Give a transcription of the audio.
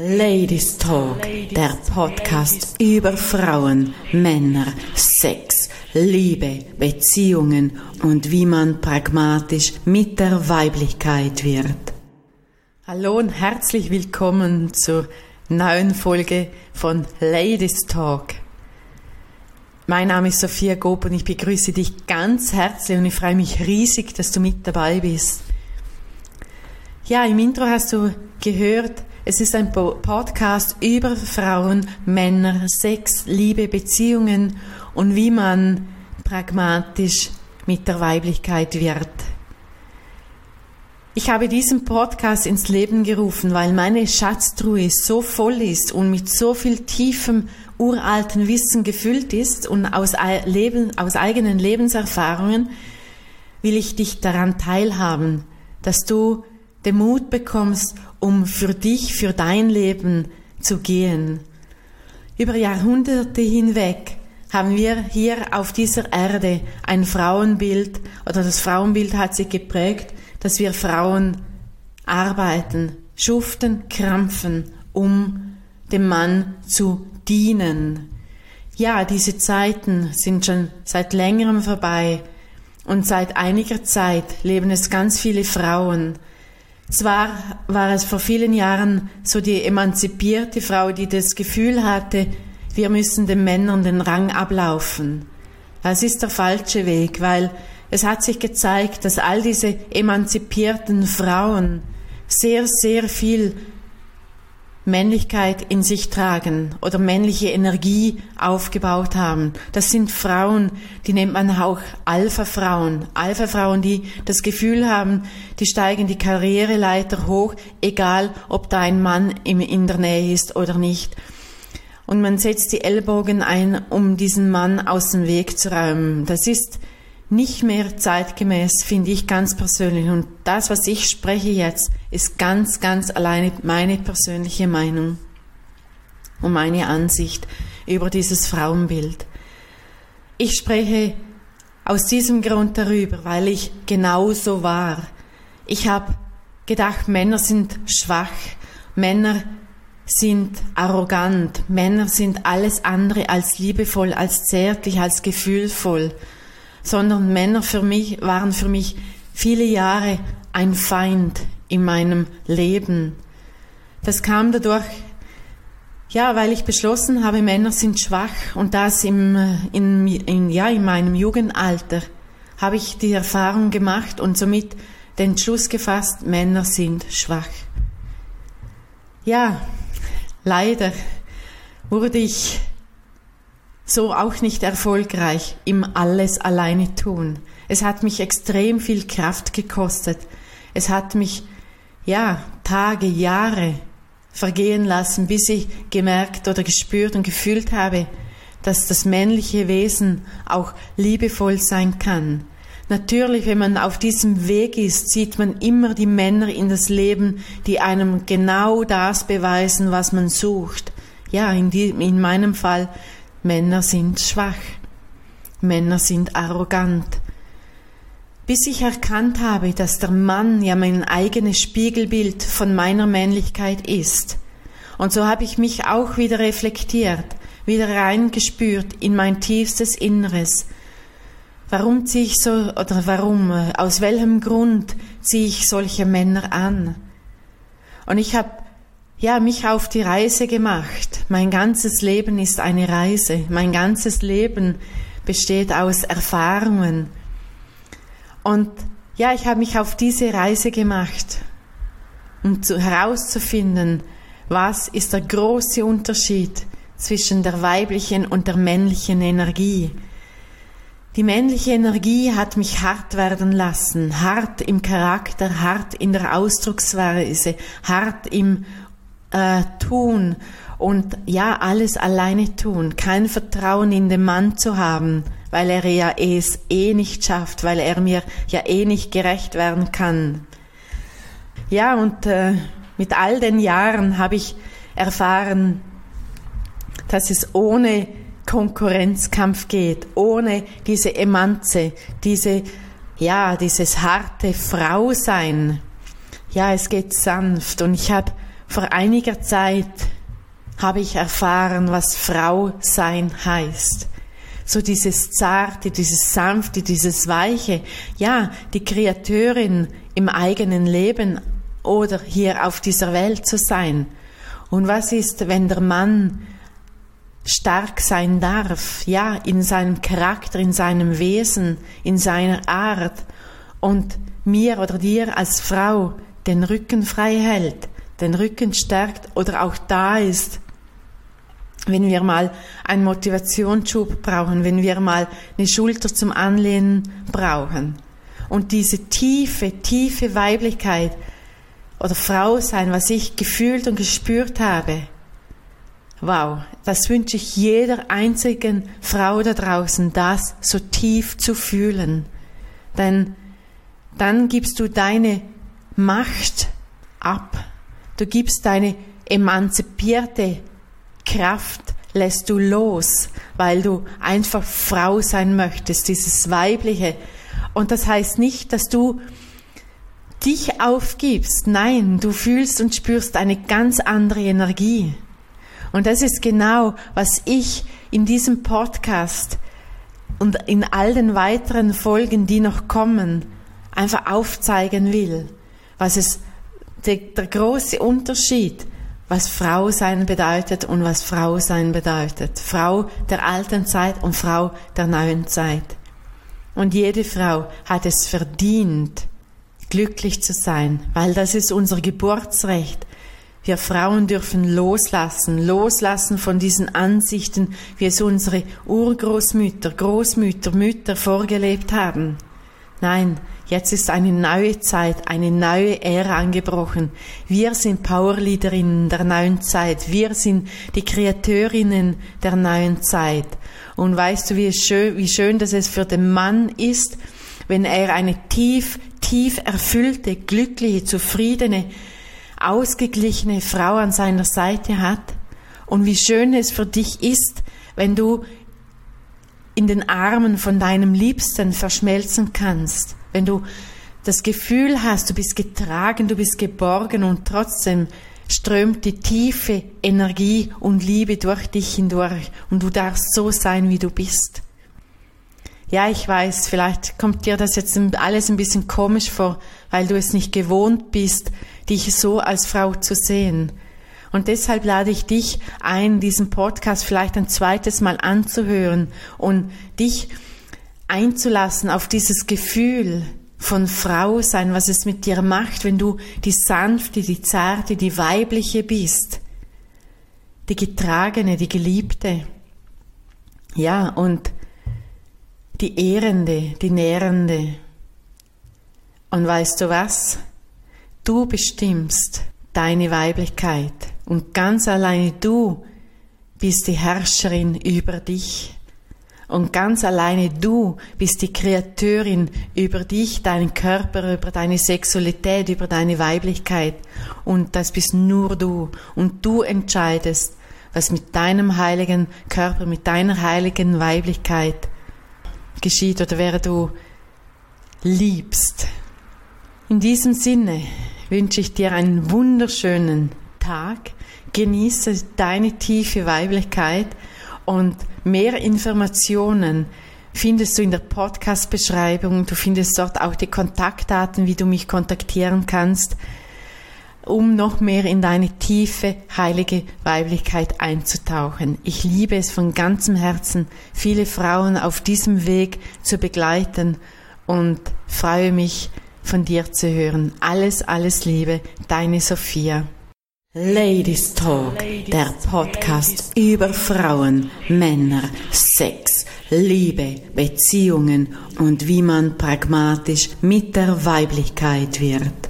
Ladies Talk, der Podcast über Frauen, Männer, Sex, Liebe, Beziehungen und wie man pragmatisch mit der Weiblichkeit wird. Hallo und herzlich willkommen zur neuen Folge von Ladies Talk. Mein Name ist Sophia Gob und ich begrüße dich ganz herzlich und ich freue mich riesig, dass du mit dabei bist. Ja, im Intro hast du gehört, es ist ein Podcast über Frauen, Männer, Sex, Liebe, Beziehungen und wie man pragmatisch mit der Weiblichkeit wird. Ich habe diesen Podcast ins Leben gerufen, weil meine Schatztruhe so voll ist und mit so viel tiefem, uralten Wissen gefüllt ist und aus, Leben, aus eigenen Lebenserfahrungen will ich dich daran teilhaben, dass du den Mut bekommst, um für dich, für dein Leben zu gehen. Über Jahrhunderte hinweg haben wir hier auf dieser Erde ein Frauenbild oder das Frauenbild hat sich geprägt, dass wir Frauen arbeiten, schuften, krampfen, um dem Mann zu dienen. Ja, diese Zeiten sind schon seit längerem vorbei und seit einiger Zeit leben es ganz viele Frauen, zwar war es vor vielen Jahren so die emanzipierte Frau, die das Gefühl hatte, wir müssen den Männern den Rang ablaufen. Das ist der falsche Weg, weil es hat sich gezeigt, dass all diese emanzipierten Frauen sehr, sehr viel Männlichkeit in sich tragen oder männliche Energie aufgebaut haben. Das sind Frauen, die nennt man auch Alpha-Frauen. Alpha-Frauen, die das Gefühl haben, die steigen die Karriereleiter hoch, egal ob da ein Mann in der Nähe ist oder nicht. Und man setzt die Ellbogen ein, um diesen Mann aus dem Weg zu räumen. Das ist nicht mehr zeitgemäß, finde ich ganz persönlich. Und das, was ich spreche jetzt, ist ganz, ganz alleine meine persönliche Meinung und meine Ansicht über dieses Frauenbild. Ich spreche aus diesem Grund darüber, weil ich genauso war. Ich habe gedacht, Männer sind schwach, Männer sind arrogant, Männer sind alles andere als liebevoll, als zärtlich, als gefühlvoll sondern Männer für mich waren für mich viele Jahre ein Feind in meinem Leben. Das kam dadurch, ja, weil ich beschlossen habe, Männer sind schwach und das im, in, in, ja, in meinem Jugendalter habe ich die Erfahrung gemacht und somit den Entschluss gefasst, Männer sind schwach. Ja, leider wurde ich so auch nicht erfolgreich im Alles alleine tun. Es hat mich extrem viel Kraft gekostet. Es hat mich, ja, Tage, Jahre vergehen lassen, bis ich gemerkt oder gespürt und gefühlt habe, dass das männliche Wesen auch liebevoll sein kann. Natürlich, wenn man auf diesem Weg ist, sieht man immer die Männer in das Leben, die einem genau das beweisen, was man sucht. Ja, in, die, in meinem Fall Männer sind schwach, Männer sind arrogant. Bis ich erkannt habe, dass der Mann ja mein eigenes Spiegelbild von meiner Männlichkeit ist. Und so habe ich mich auch wieder reflektiert, wieder reingespürt in mein tiefstes Inneres. Warum ziehe ich so, oder warum, aus welchem Grund ziehe ich solche Männer an? Und ich habe ja, mich auf die Reise gemacht. Mein ganzes Leben ist eine Reise. Mein ganzes Leben besteht aus Erfahrungen. Und ja, ich habe mich auf diese Reise gemacht, um zu, herauszufinden, was ist der große Unterschied zwischen der weiblichen und der männlichen Energie. Die männliche Energie hat mich hart werden lassen, hart im Charakter, hart in der Ausdrucksweise, hart im äh, tun und ja, alles alleine tun, kein Vertrauen in den Mann zu haben, weil er ja es eh nicht schafft, weil er mir ja eh nicht gerecht werden kann. Ja, und äh, mit all den Jahren habe ich erfahren, dass es ohne Konkurrenzkampf geht, ohne diese Emanze, diese, ja, dieses harte Frausein. Ja, es geht sanft und ich habe vor einiger Zeit habe ich erfahren, was Frau sein heißt. So dieses Zarte, dieses Sanfte, dieses Weiche, ja, die Kreateurin im eigenen Leben oder hier auf dieser Welt zu sein. Und was ist, wenn der Mann stark sein darf, ja, in seinem Charakter, in seinem Wesen, in seiner Art und mir oder dir als Frau den Rücken frei hält, den Rücken stärkt oder auch da ist, wenn wir mal einen Motivationsschub brauchen, wenn wir mal eine Schulter zum Anlehnen brauchen. Und diese tiefe, tiefe Weiblichkeit oder Frau sein, was ich gefühlt und gespürt habe, wow, das wünsche ich jeder einzigen Frau da draußen, das so tief zu fühlen. Denn dann gibst du deine Macht ab. Du gibst deine emanzipierte Kraft lässt du los, weil du einfach Frau sein möchtest, dieses Weibliche. Und das heißt nicht, dass du dich aufgibst. Nein, du fühlst und spürst eine ganz andere Energie. Und das ist genau, was ich in diesem Podcast und in all den weiteren Folgen, die noch kommen, einfach aufzeigen will. Was es, der, der große Unterschied was Frau sein bedeutet und was Frau sein bedeutet. Frau der alten Zeit und Frau der neuen Zeit. Und jede Frau hat es verdient, glücklich zu sein, weil das ist unser Geburtsrecht. Wir Frauen dürfen loslassen, loslassen von diesen Ansichten, wie es unsere Urgroßmütter, Großmütter, Mütter vorgelebt haben. Nein, Jetzt ist eine neue Zeit, eine neue Ära angebrochen. Wir sind Powerleaderinnen der neuen Zeit. Wir sind die Kreateurinnen der neuen Zeit. Und weißt du, wie schön, wie schön das es für den Mann ist, wenn er eine tief, tief erfüllte, glückliche, zufriedene, ausgeglichene Frau an seiner Seite hat? Und wie schön es für dich ist, wenn du in den Armen von deinem Liebsten verschmelzen kannst wenn du das Gefühl hast, du bist getragen, du bist geborgen und trotzdem strömt die tiefe Energie und Liebe durch dich hindurch und du darfst so sein, wie du bist. Ja, ich weiß, vielleicht kommt dir das jetzt alles ein bisschen komisch vor, weil du es nicht gewohnt bist, dich so als Frau zu sehen. Und deshalb lade ich dich ein, diesen Podcast vielleicht ein zweites Mal anzuhören und dich einzulassen auf dieses Gefühl von Frau sein, was es mit dir macht, wenn du die sanfte, die zarte, die weibliche bist, die getragene, die geliebte. Ja, und die ehrende, die nährende. Und weißt du was? Du bestimmst deine Weiblichkeit und ganz alleine du bist die Herrscherin über dich. Und ganz alleine du bist die Kreateurin über dich, deinen Körper, über deine Sexualität, über deine Weiblichkeit. Und das bist nur du. Und du entscheidest, was mit deinem heiligen Körper, mit deiner heiligen Weiblichkeit geschieht oder wer du liebst. In diesem Sinne wünsche ich dir einen wunderschönen Tag. Genieße deine tiefe Weiblichkeit und mehr Informationen findest du in der Podcast-Beschreibung. Du findest dort auch die Kontaktdaten, wie du mich kontaktieren kannst, um noch mehr in deine tiefe, heilige Weiblichkeit einzutauchen. Ich liebe es von ganzem Herzen, viele Frauen auf diesem Weg zu begleiten und freue mich, von dir zu hören. Alles, alles Liebe, deine Sophia. Ladies Talk, der Podcast über Frauen, Männer, Sex, Liebe, Beziehungen und wie man pragmatisch mit der Weiblichkeit wird.